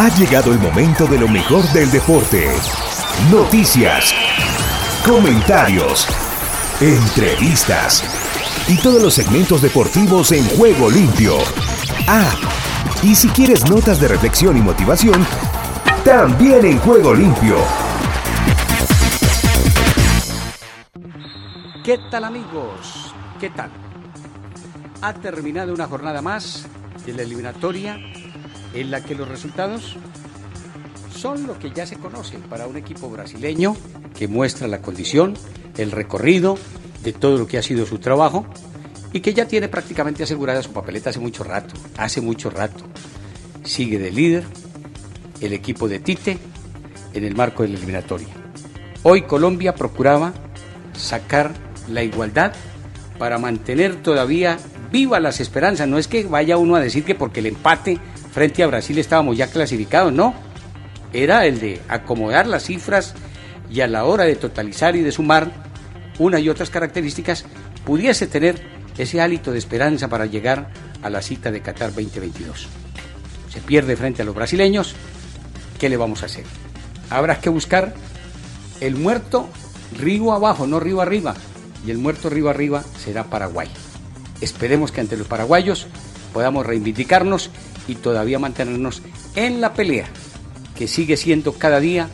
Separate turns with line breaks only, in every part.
Ha llegado el momento de lo mejor del deporte. Noticias, comentarios, entrevistas y todos los segmentos deportivos en juego limpio. Ah, y si quieres notas de reflexión y motivación, también en juego limpio.
¿Qué tal amigos? ¿Qué tal? Ha terminado una jornada más de la eliminatoria en la que los resultados son lo que ya se conoce para un equipo brasileño que muestra la condición, el recorrido de todo lo que ha sido su trabajo y que ya tiene prácticamente asegurada su papeleta hace mucho rato, hace mucho rato. Sigue de líder el equipo de Tite en el marco de la eliminatoria. Hoy Colombia procuraba sacar la igualdad para mantener todavía viva las esperanzas. No es que vaya uno a decir que porque el empate frente a Brasil estábamos ya clasificados, no. Era el de acomodar las cifras y a la hora de totalizar y de sumar una y otras características, pudiese tener ese hálito de esperanza para llegar a la cita de Qatar 2022. Se pierde frente a los brasileños, ¿qué le vamos a hacer? Habrá que buscar el muerto río abajo, no río arriba, y el muerto río arriba será Paraguay. Esperemos que ante los paraguayos podamos reivindicarnos y todavía mantenernos en la pelea, que sigue siendo cada día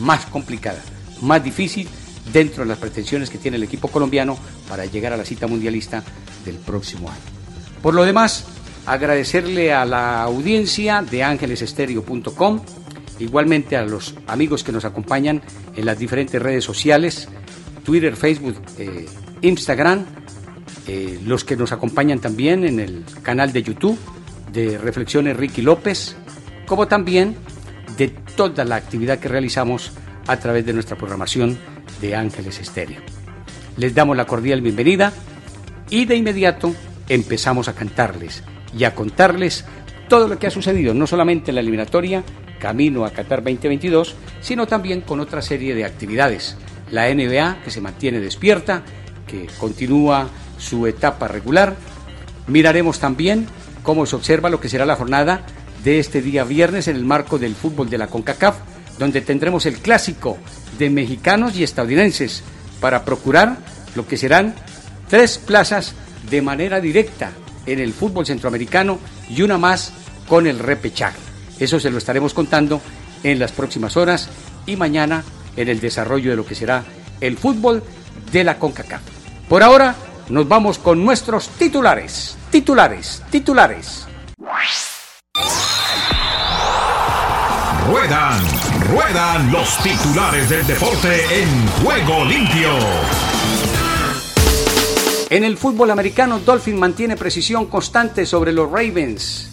más complicada, más difícil dentro de las pretensiones que tiene el equipo colombiano para llegar a la cita mundialista del próximo año. Por lo demás, agradecerle a la audiencia de ángelesestéreo.com, igualmente a los amigos que nos acompañan en las diferentes redes sociales, Twitter, Facebook, eh, Instagram, eh, los que nos acompañan también en el canal de YouTube de Reflexiones Ricky López, como también de toda la actividad que realizamos a través de nuestra programación de Ángeles Estéreo. Les damos la cordial bienvenida y de inmediato empezamos a cantarles y a contarles todo lo que ha sucedido, no solamente en la eliminatoria, camino a Qatar 2022, sino también con otra serie de actividades. La NBA, que se mantiene despierta, que continúa su etapa regular. Miraremos también cómo se observa lo que será la jornada de este día viernes en el marco del fútbol de la CONCACAF, donde tendremos el clásico de mexicanos y estadounidenses para procurar lo que serán tres plazas de manera directa en el fútbol centroamericano y una más con el repechaje. Eso se lo estaremos contando en las próximas horas y mañana en el desarrollo de lo que será el fútbol de la CONCACAF. Por ahora nos vamos con nuestros titulares, titulares, titulares.
Ruedan, ruedan los titulares del deporte en juego limpio.
En el fútbol americano, Dolphin mantiene precisión constante sobre los Ravens.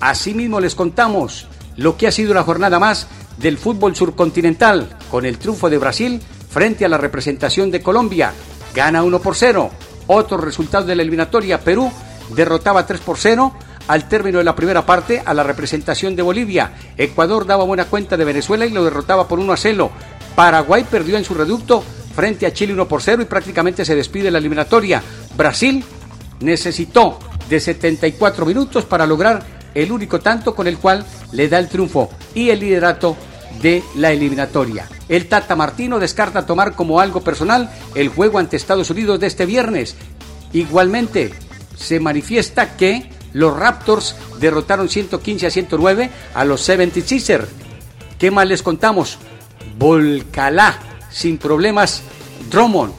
Asimismo, les contamos lo que ha sido la jornada más del fútbol surcontinental, con el triunfo de Brasil frente a la representación de Colombia. Gana 1 por 0. Otro resultado de la eliminatoria, Perú derrotaba 3 por 0 al término de la primera parte a la representación de Bolivia. Ecuador daba buena cuenta de Venezuela y lo derrotaba por 1 a 0. Paraguay perdió en su reducto frente a Chile 1 por 0 y prácticamente se despide la eliminatoria. Brasil necesitó de 74 minutos para lograr el único tanto con el cual le da el triunfo y el liderato de la eliminatoria. El Tata Martino descarta tomar como algo personal el juego ante Estados Unidos de este viernes. Igualmente, se manifiesta que los Raptors derrotaron 115 a 109 a los 76ers. ¿Qué más les contamos? Volcalá, sin problemas, Drummond,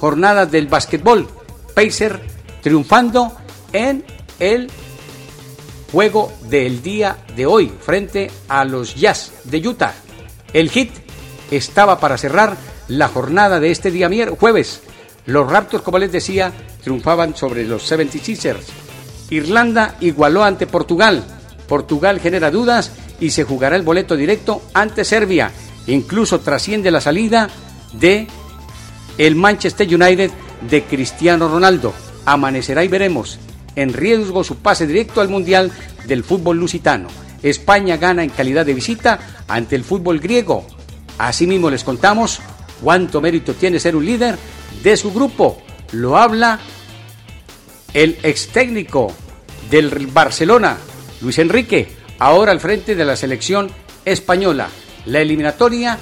jornadas del básquetbol, Pacer triunfando en el juego del día de hoy frente a los Jazz de Utah. El hit estaba para cerrar la jornada de este día jueves. Los Raptors, como les decía, triunfaban sobre los 76ers Irlanda igualó ante Portugal. Portugal genera dudas y se jugará el boleto directo ante Serbia. Incluso trasciende la salida de el Manchester United de Cristiano Ronaldo. Amanecerá y veremos. En riesgo su pase directo al Mundial del fútbol lusitano. España gana en calidad de visita ante el fútbol griego. Asimismo les contamos cuánto mérito tiene ser un líder de su grupo. Lo habla el ex técnico del Barcelona, Luis Enrique, ahora al frente de la selección española. La eliminatoria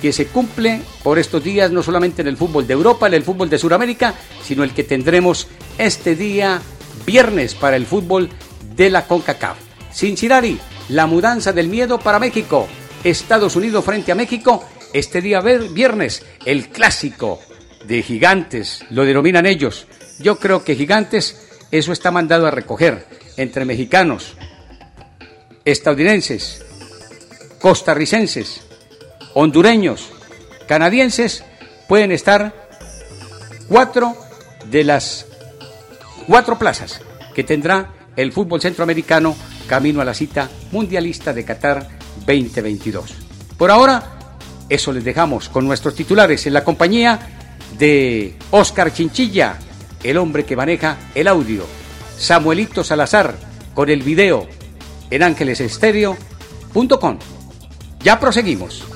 que se cumple por estos días no solamente en el fútbol de Europa, en el fútbol de Sudamérica, sino el que tendremos este día viernes para el fútbol de la CONCACAF. Cincinnati, la mudanza del miedo para México. Estados Unidos frente a México, este día viernes, el clásico de gigantes, lo denominan ellos. Yo creo que gigantes, eso está mandado a recoger entre mexicanos, estadounidenses, costarricenses, hondureños, canadienses, pueden estar cuatro de las cuatro plazas que tendrá el fútbol centroamericano camino a la cita mundialista de Qatar 2022. Por ahora, eso les dejamos con nuestros titulares en la compañía de Oscar Chinchilla, el hombre que maneja el audio, Samuelito Salazar con el video en ángelesestereo.com. Ya proseguimos.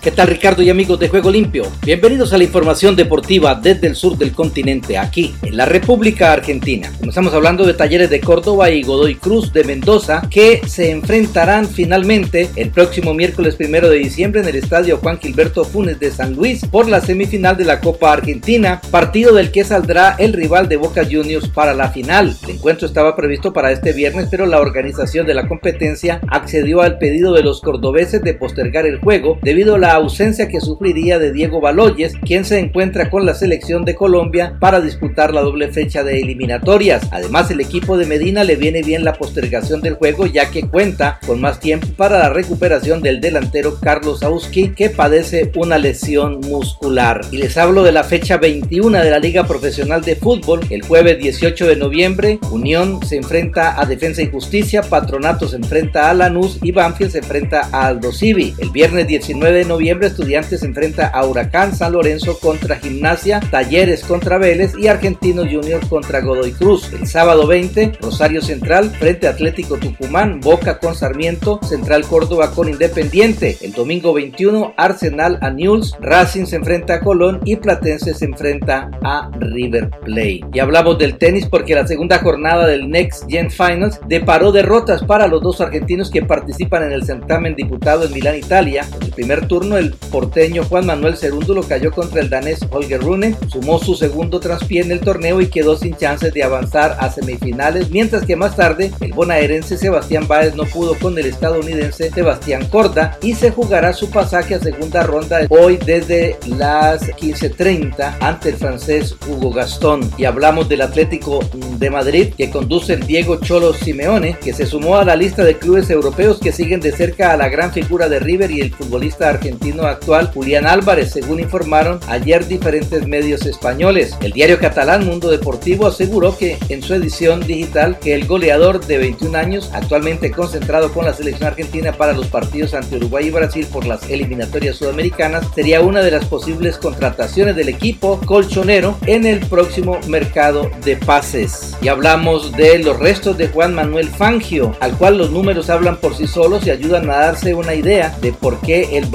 ¿Qué tal Ricardo y amigos de Juego Limpio? Bienvenidos a la información deportiva desde el sur del continente, aquí en la República Argentina. Comenzamos hablando de Talleres de Córdoba y Godoy Cruz de Mendoza que se enfrentarán finalmente el próximo miércoles primero de diciembre en el estadio Juan Gilberto Funes de San Luis por la semifinal de la Copa Argentina, partido del que saldrá el rival de Boca Juniors para la final. El encuentro estaba previsto para este viernes, pero la organización de la competencia accedió al pedido de los cordobeses de postergar el juego debido a la ausencia que sufriría de Diego Baloyes, quien se encuentra con la selección de Colombia para disputar la doble fecha de eliminatorias. Además, el equipo de Medina le viene bien la postergación del juego ya que cuenta con más tiempo para la recuperación del delantero Carlos Auski que padece una lesión muscular. Y les hablo de la fecha 21 de la Liga Profesional de Fútbol. El jueves 18 de noviembre, Unión se enfrenta a Defensa y Justicia, Patronato se enfrenta a Lanús y Banfield se enfrenta a Aldo Civi. El viernes 19 de noviembre noviembre Estudiantes enfrenta a Huracán San Lorenzo contra Gimnasia, Talleres contra Vélez y Argentino Junior contra Godoy Cruz. El sábado 20, Rosario Central frente a Atlético Tucumán, Boca con Sarmiento, Central Córdoba con Independiente. El domingo 21, Arsenal a Newell's, Racing se enfrenta a Colón y Platense se enfrenta a River Plate. Y hablamos del tenis porque la segunda jornada del Next Gen Finals deparó derrotas para los dos argentinos que participan en el certamen diputado en Milán, Italia. En el primer turno el porteño Juan Manuel Cerúndulo cayó contra el danés Holger Rune, sumó su segundo traspié en el torneo y quedó sin chances de avanzar a semifinales, mientras que más tarde el bonaerense Sebastián Báez no pudo con el estadounidense Sebastián Corda y se jugará su pasaje a segunda ronda hoy desde las 15.30 ante el francés Hugo Gastón. Y hablamos del Atlético de Madrid que conduce el Diego Cholo Simeone, que se sumó a la lista de clubes europeos que siguen de cerca a la gran figura de River y el futbolista argentino actual Julián Álvarez, según informaron ayer diferentes medios españoles. El diario catalán Mundo Deportivo aseguró que en su edición digital que el goleador de 21 años, actualmente concentrado con la selección argentina para los partidos ante Uruguay y Brasil por las eliminatorias sudamericanas, sería una de las posibles contrataciones del equipo colchonero en el próximo mercado de pases. Y hablamos de los restos de Juan Manuel Fangio, al cual los números hablan por sí solos y ayudan a darse una idea de por qué el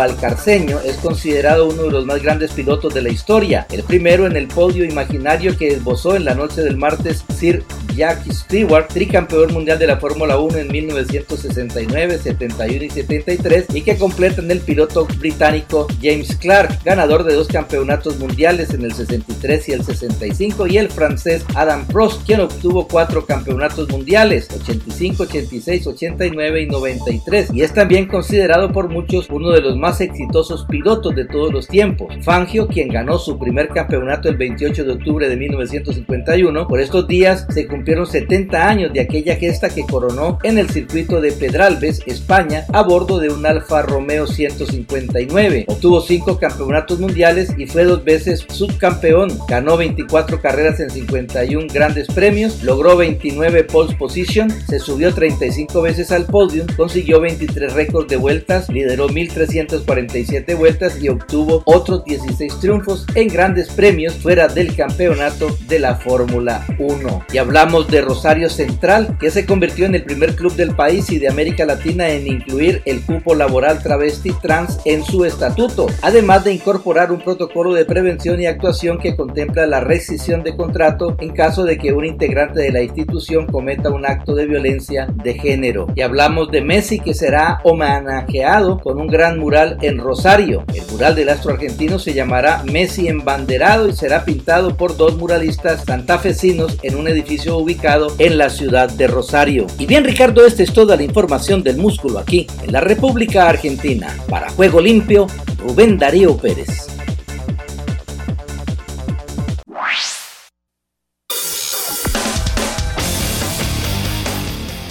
Es considerado uno de los más grandes pilotos de la historia, el primero en el podio imaginario que esbozó en la noche del martes Sir Jackie Stewart, tricampeón mundial de la Fórmula 1 en 1969, 71 y 73, y que completan el piloto británico James Clark, ganador de dos campeonatos mundiales en el 63 y el 65, y el francés Adam Prost, quien obtuvo cuatro campeonatos mundiales, 85, 86, 89 y 93, y es también considerado por muchos uno de los más exitosos pilotos de todos los tiempos. Fangio, quien ganó su primer campeonato el 28 de octubre de 1951, por estos días se cumplió cumplieron 70 años de aquella gesta que coronó en el circuito de Pedralbes, España, a bordo de un Alfa Romeo 159. Obtuvo 5 campeonatos mundiales y fue dos veces subcampeón. Ganó 24 carreras en 51 grandes premios, logró 29 pole position, se subió 35 veces al podio, consiguió 23 récords de vueltas, lideró 1347 vueltas y obtuvo otros 16 triunfos en grandes premios fuera del campeonato de la Fórmula 1. Y hablamos de Rosario Central, que se convirtió en el primer club del país y de América Latina en incluir el cupo laboral travesti trans en su estatuto, además de incorporar un protocolo de prevención y actuación que contempla la rescisión de contrato en caso de que un integrante de la institución cometa un acto de violencia de género. Y hablamos de Messi que será homenajeado con un gran mural en Rosario. El mural del astro argentino se llamará Messi embanderado y será pintado por dos muralistas santafesinos en un edificio ubicado en la ciudad de Rosario. Y bien Ricardo, esta es toda la información del músculo aquí en la República Argentina. Para Juego Limpio, Rubén Darío Pérez.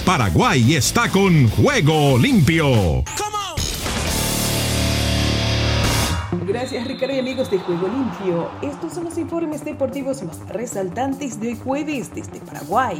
Paraguay está con Juego Limpio.
Gracias Ricardo y amigos de Juego Limpio. Estos son los informes deportivos más resaltantes de hoy jueves desde Paraguay.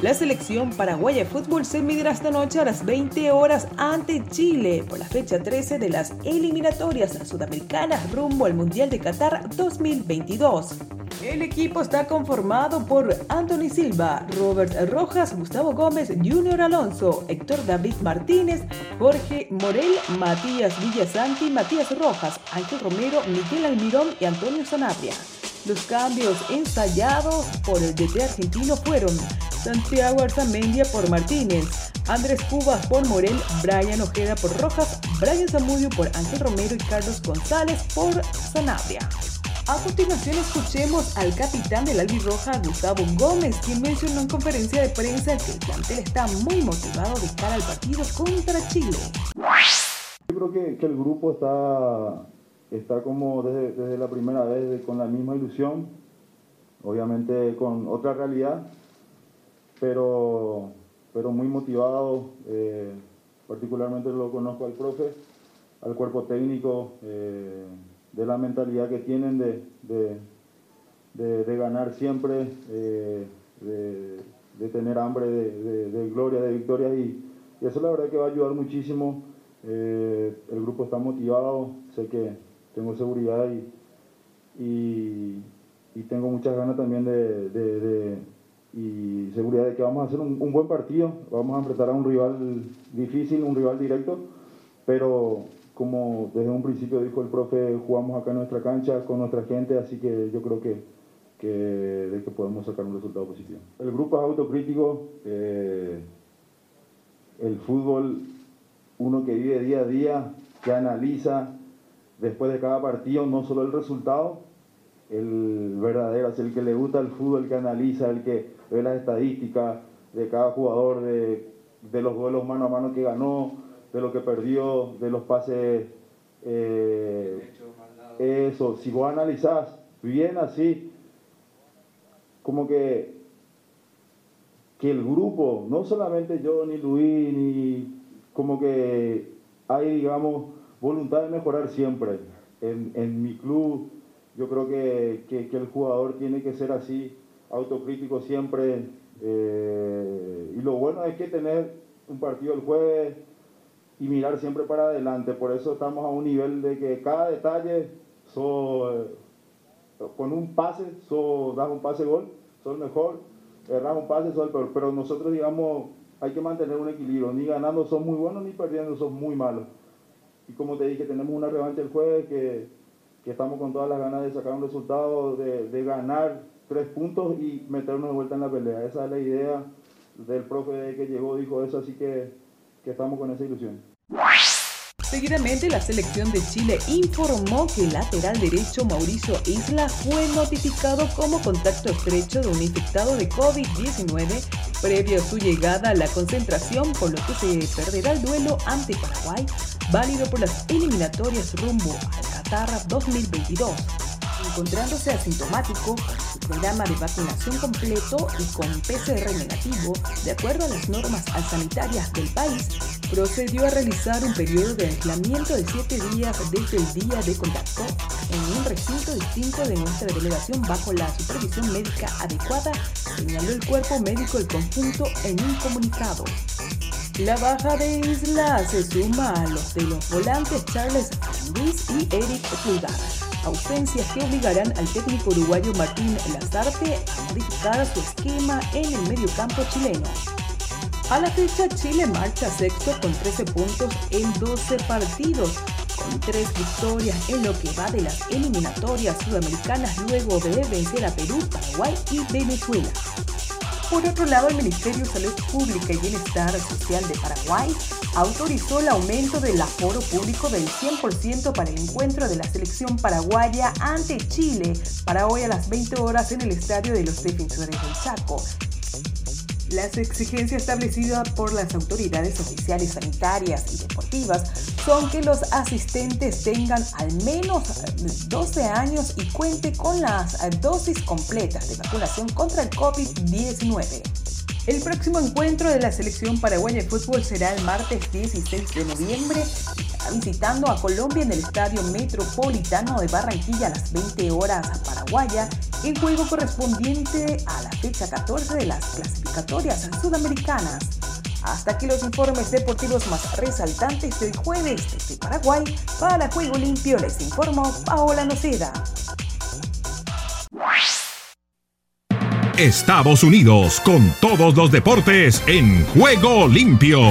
La selección paraguaya de fútbol se medirá esta noche a las 20 horas ante Chile por la fecha 13 de las eliminatorias sudamericanas rumbo al Mundial de Qatar 2022. El equipo está conformado por Anthony Silva, Robert Rojas, Gustavo Gómez, Junior Alonso, Héctor David Martínez, Jorge Morel, Matías Villasanti, Matías Rojas, Ángel Romero, Miguel Almirón y Antonio Sanabria. Los cambios ensayados por el DT argentino fueron Santiago Arzamendia por Martínez, Andrés Cubas por Morel, Brian Ojeda por Rojas, Brian Zamudio por Ángel Romero y Carlos González por Sanabria. A continuación escuchemos al capitán del Albirroja, Gustavo Gómez, quien mencionó en conferencia de prensa que el plantel está muy motivado de cara al partido contra Chile.
Yo creo que, el grupo está está como desde, la primera vez con la misma ilusión, obviamente con otra realidad, pero, pero muy motivado, eh, particularmente lo conozco al profe, al cuerpo técnico, eh, de la mentalidad que tienen de, de, ganar siempre, eh, de, tener hambre de, gloria, de victoria y, y, eso la verdad que va a ayudar muchísimo. el grupo está motivado, sé que tengo seguridad y, y, tengo muchas ganas también de, y seguridad de que vamos a hacer un, buen partido, vamos a enfrentar a un rival difícil, un rival directo, pero como desde un principio dijo el profe, jugamos acá en nuestra cancha con nuestra gente, así que yo creo que, que, de podemos sacar un resultado positivo. El grupo es autocrítico, eh, el fútbol, uno que vive día a día, que analiza, después de cada partido, no solo el resultado, el verdadero, es el que le gusta el fútbol, el que analiza, el que ve las estadísticas de cada jugador, de, los duelos mano a mano que ganó, de lo que perdió, de los pases. Eh, eso, si vos analizás bien así, como que, que el grupo, no solamente yo, ni Luis, ni como que hay, digamos, voluntad de mejorar siempre. En, mi club yo creo que, el jugador tiene que ser así, autocrítico siempre. Eh, y lo bueno es que tener un partido el jueves y mirar siempre para adelante. Por eso estamos a un nivel de que cada detalle, so, con un pase, so, das un pase gol, son mejor, erras un pase, sos el peor. Pero nosotros, digamos, hay que mantener un equilibrio. Ni ganando son muy buenos, ni perdiendo son muy malos. Y como te dije, tenemos una revancha el jueves que, que estamos con todas las ganas de sacar un resultado, de, de, ganar tres puntos y meternos de vuelta en la pelea. Esa es la idea del profe que llegó, dijo eso, así que, que estamos con esa ilusión.
Seguidamente, la selección de Chile informó que el lateral derecho Mauricio Isla fue notificado como contacto estrecho de un infectado de COVID-19 previo a su llegada a la concentración, por lo que se perderá el duelo ante Paraguay, válido por las eliminatorias rumbo al Qatar 2022 encontrándose asintomático, su programa de vacunación completo y con PCR negativo, de acuerdo a las normas sanitarias del país, procedió a realizar un periodo de aislamiento de 7 días desde el día de contacto en un recinto distinto de nuestra delegación bajo la supervisión médica adecuada, señaló el cuerpo médico del conjunto en un comunicado. La baja de Isla se suma a los de los volantes Charles Luis y Eric Pulgar. ausencias que obligarán al técnico uruguayo Martín Lazarte a modificar su esquema en el mediocampo chileno. A la fecha, Chile marcha sexto con 13 puntos en 12 partidos, con tres victorias en lo que va de las eliminatorias sudamericanas luego de vencer a Perú, Paraguay y Venezuela. Por otro lado, el Ministerio de Salud Pública y Bienestar Social de Paraguay autorizó el aumento del aforo público del 100% para el encuentro de la selección paraguaya ante Chile para hoy a las 20 horas en el Estadio de los Defensores del Chaco. Las exigencias establecidas por las autoridades oficiales sanitarias y deportivas son que los asistentes tengan al menos 12 años y cuente con las dosis completas de vacunación contra el COVID-19. El próximo encuentro de la selección paraguaya de fútbol será el martes 16 de noviembre. Visitando a Colombia en el Estadio Metropolitano de Barranquilla a las 20 horas a Paraguaya, el juego correspondiente a la fecha 14 de las clasificatorias sudamericanas. Hasta aquí los informes deportivos más resaltantes del jueves desde Paraguay. Para Juego Limpio les informó Paola Noceda.
Estados Unidos con todos los deportes en juego limpio.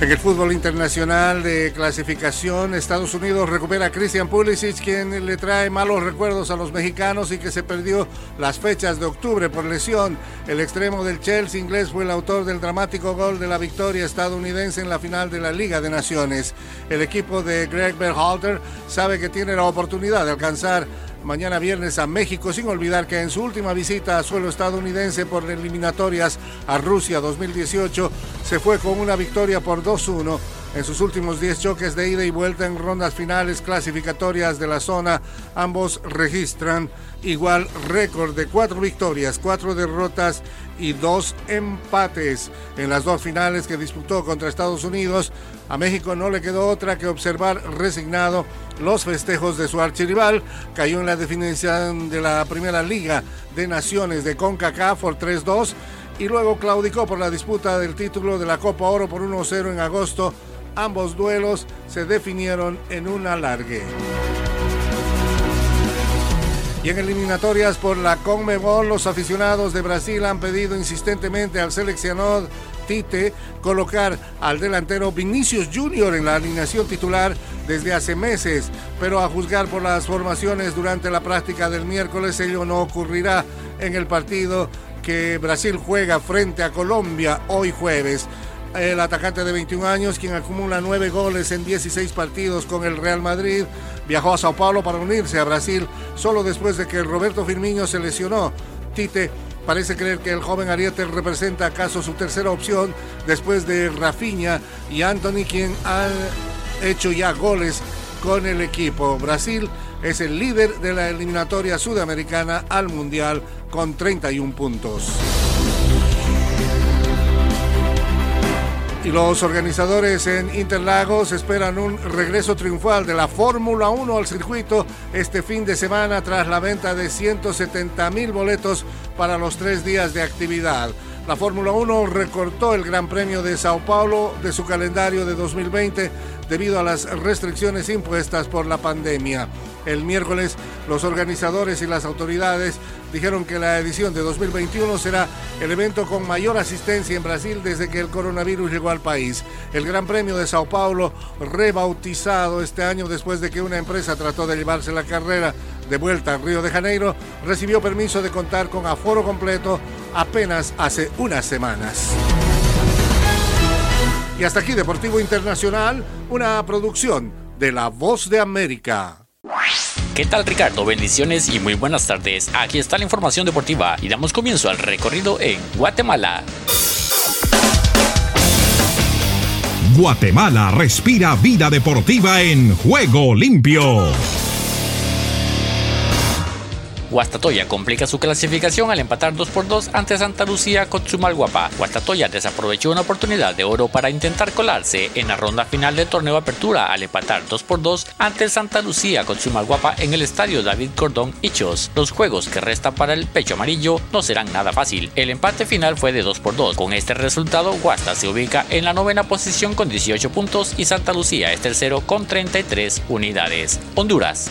En el fútbol internacional de clasificación, Estados Unidos recupera a Christian Pulisic, quien le trae malos recuerdos a los mexicanos y que se perdió las fechas de octubre por lesión. El extremo del Chelsea inglés fue el autor del dramático gol de la victoria estadounidense en la final de la Liga de Naciones. El equipo de Greg Berhalter sabe que tiene la oportunidad de alcanzar mañana viernes a México, sin olvidar que en su última visita a suelo estadounidense por eliminatorias a Rusia 2018 se fue con una victoria por 2-1 en sus últimos 10 choques de ida y vuelta en rondas finales clasificatorias de la zona. Ambos registran igual récord de cuatro victorias, cuatro derrotas y dos empates en las dos finales que disputó contra Estados Unidos. A México no le quedó otra que observar resignado los festejos de su archirival. Cayó en la definición de la primera liga de naciones de CONCACAF por 3-2 y luego claudicó por la disputa del título de la Copa Oro por 1-0 en agosto. Ambos duelos se definieron en un alargue. Y en eliminatorias por la Conmebol, los aficionados de Brasil han pedido insistentemente al seleccionador Tite colocar al delantero Vinicius Junior en la alineación titular desde hace meses, pero a juzgar por las formaciones durante la práctica del miércoles, ello no ocurrirá en el partido que Brasil juega frente a Colombia hoy jueves. El atacante de 21 años, quien acumula 9 goles en 16 partidos con el Real Madrid, viajó a Sao Paulo para unirse a Brasil solo después de que Roberto Firmino se lesionó. Tite parece creer que el joven Ariete representa acaso su tercera opción después de Rafinha y Anthony, quien han hecho ya goles con el equipo. Brasil es el líder de la eliminatoria sudamericana al Mundial con 31 puntos. Los organizadores en Interlagos esperan un regreso triunfal de la Fórmula 1 al circuito este fin de semana tras la venta de 170 mil boletos para los tres días de actividad. La Fórmula 1 recortó el Gran Premio de Sao Paulo de su calendario de 2020 debido a las restricciones impuestas por la pandemia. El miércoles, los organizadores y las autoridades dijeron que la edición de 2021 será el evento con mayor asistencia en Brasil desde que el coronavirus llegó al país. El Gran Premio de Sao Paulo, rebautizado este año después de que una empresa trató de llevarse la carrera de vuelta a Río de Janeiro, recibió permiso de contar con aforo completo apenas hace unas semanas. Y hasta aquí Deportivo Internacional, una producción de La Voz de América.
¿Qué tal Ricardo? Bendiciones y muy buenas tardes. Aquí está la información deportiva y damos comienzo al recorrido en Guatemala.
Guatemala respira vida deportiva en juego limpio.
Guastatoya complica su clasificación al empatar 2 por 2 ante Santa Lucía con Chumalguapa. Guastatoya desaprovechó una oportunidad de oro para intentar colarse en la ronda final del torneo Apertura al empatar 2 por 2 ante Santa Lucía con Chumalguapa en el estadio David Cordón Hichos. Los juegos que restan para el pecho amarillo no serán nada fácil. El empate final fue de 2 por 2. Con este resultado, Guasta se ubica en la novena posición con 18 puntos y Santa Lucía es tercero con 33 unidades. Honduras.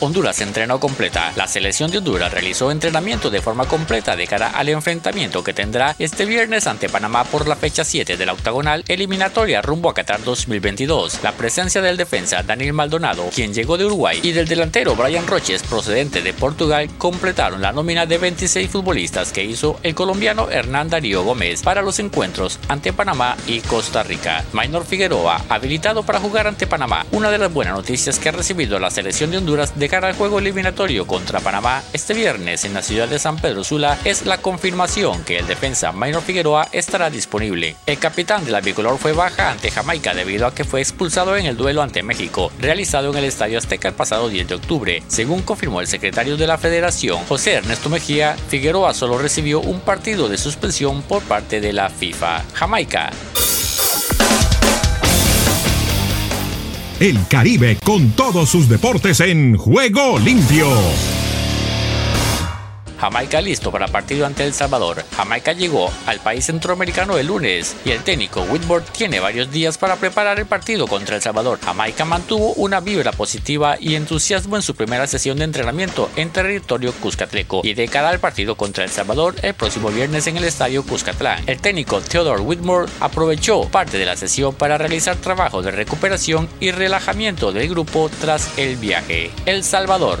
Honduras entrenó completa. La selección de Honduras realizó entrenamiento de forma completa de cara al enfrentamiento que tendrá este viernes ante Panamá por la fecha 7 de la octagonal eliminatoria rumbo a Qatar 2022. La presencia del defensa Daniel Maldonado, quien llegó de Uruguay, y del delantero Brian Roches, procedente de Portugal, completaron la nómina de 26 futbolistas que hizo el colombiano Hernán Darío Gómez para los encuentros ante Panamá y Costa Rica. Maynor Figueroa, habilitado para jugar ante Panamá. Una de las buenas noticias que ha recibido la selección de Honduras de cara al juego eliminatorio contra Panamá este viernes en la ciudad de San Pedro Sula es la confirmación que el defensa Minor Figueroa estará disponible. El capitán de la bicolor fue baja ante Jamaica debido a que fue expulsado en el duelo ante México, realizado en el Estadio Azteca el pasado 10 de octubre. Según confirmó el secretario de la federación, José Ernesto Mejía, Figueroa solo recibió un partido de suspensión por parte de la FIFA. Jamaica
el Caribe con todos sus deportes en juego limpio.
Jamaica listo para partido ante El Salvador. Jamaica llegó al país centroamericano el lunes y el técnico Whitboard tiene varios días para preparar el partido contra El Salvador. Jamaica mantuvo una vibra positiva y entusiasmo en su primera sesión de entrenamiento en territorio cuscatleco y de cara al partido contra El Salvador el próximo viernes en el estadio Cuscatlán. El técnico Theodore Whitmore aprovechó parte de la sesión para realizar trabajo de recuperación y relajamiento del grupo tras el viaje. El Salvador.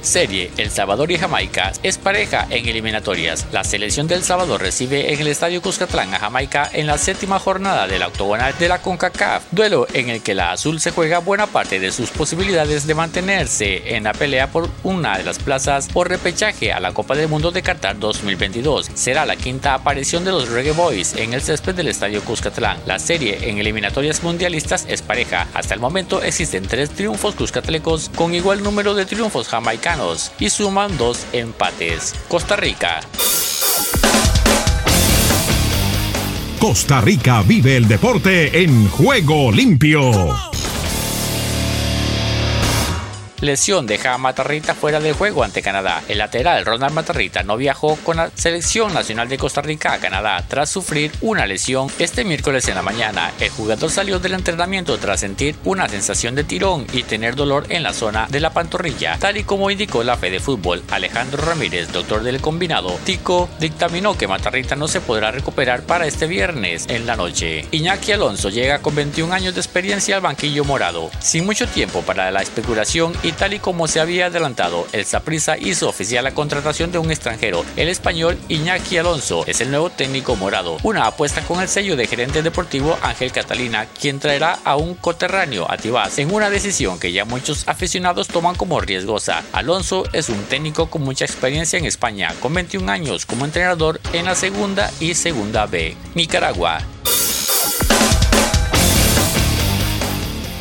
Serie El Salvador y Jamaica es pareja en eliminatorias. La selección del Salvador recibe en el Estadio Cuscatlán a Jamaica en la séptima jornada de la octogonal de la CONCACAF, duelo en el que la azul se juega buena parte de sus posibilidades de mantenerse en la pelea por una de las plazas por repechaje a la Copa del Mundo de Qatar 2022. Será la quinta aparición de los Reggae Boys en el césped del Estadio Cuscatlán. La serie en eliminatorias mundialistas es pareja. Hasta el momento existen tres triunfos cuscatlecos con igual número de triunfos jamaicanos y suman dos empates. Costa Rica.
Costa Rica vive el deporte en juego limpio.
Lesión deja a Matarrita fuera del juego ante Canadá. El lateral Ronald Matarrita no viajó con la selección nacional de Costa Rica a Canadá tras sufrir una lesión este miércoles en la mañana. El jugador salió del entrenamiento tras sentir una sensación de tirón y tener dolor en la zona de la pantorrilla, tal y como indicó la fe de fútbol. Alejandro Ramírez, doctor del combinado, Tico, dictaminó que Matarrita no se podrá recuperar para este viernes en la noche. Iñaki Alonso llega con 21 años de experiencia al banquillo morado, sin mucho tiempo para la especulación y tal y como se había adelantado, el Saprissa hizo oficial la contratación de un extranjero. El español Iñaki Alonso es el nuevo técnico morado. Una apuesta con el sello de gerente deportivo Ángel Catalina, quien traerá a un coterráneo a Tibás en una decisión que ya muchos aficionados toman como riesgosa. Alonso es un técnico con mucha experiencia en España, con 21 años como entrenador en la segunda y segunda B. Nicaragua.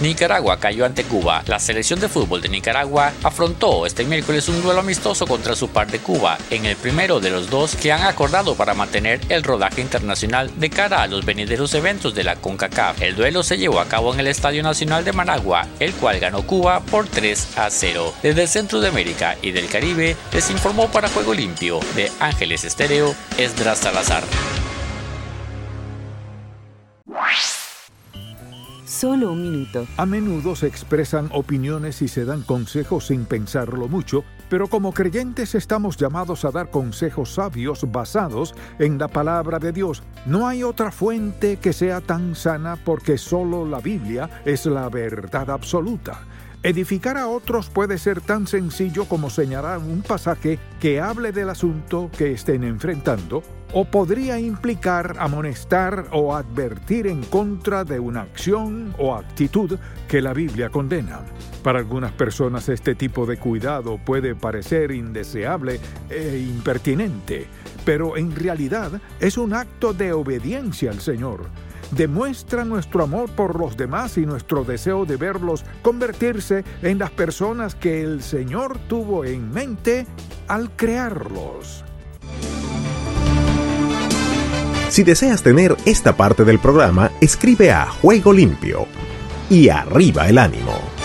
Nicaragua cayó ante Cuba. La selección de fútbol de Nicaragua afrontó este miércoles un duelo amistoso contra su par de Cuba, en el primero de los dos que han acordado para mantener el rodaje internacional de cara a los venideros eventos de la CONCACAF. El duelo se llevó a cabo en el Estadio Nacional de Managua, el cual ganó Cuba por 3 a 0. Desde el centro de América y del Caribe les informó para Juego Limpio de Ángeles Estéreo Esdras Salazar.
Solo un minuto.
A menudo se expresan opiniones y se dan consejos sin pensarlo mucho, pero como creyentes estamos llamados a dar consejos sabios basados en la palabra de Dios. No hay otra fuente que sea tan sana porque solo la Biblia es la verdad absoluta. Edificar a otros puede ser tan sencillo como señalar un pasaje que hable del asunto que estén enfrentando, o podría implicar amonestar o advertir en contra de una acción o actitud que la Biblia condena. Para algunas personas este tipo de cuidado puede parecer indeseable e impertinente, pero en realidad es un acto de obediencia al Señor demuestra nuestro amor por los demás y nuestro deseo de verlos convertirse en las personas que el Señor tuvo en mente al crearlos.
Si deseas tener esta parte del programa, escribe a Juego Limpio y arriba el ánimo.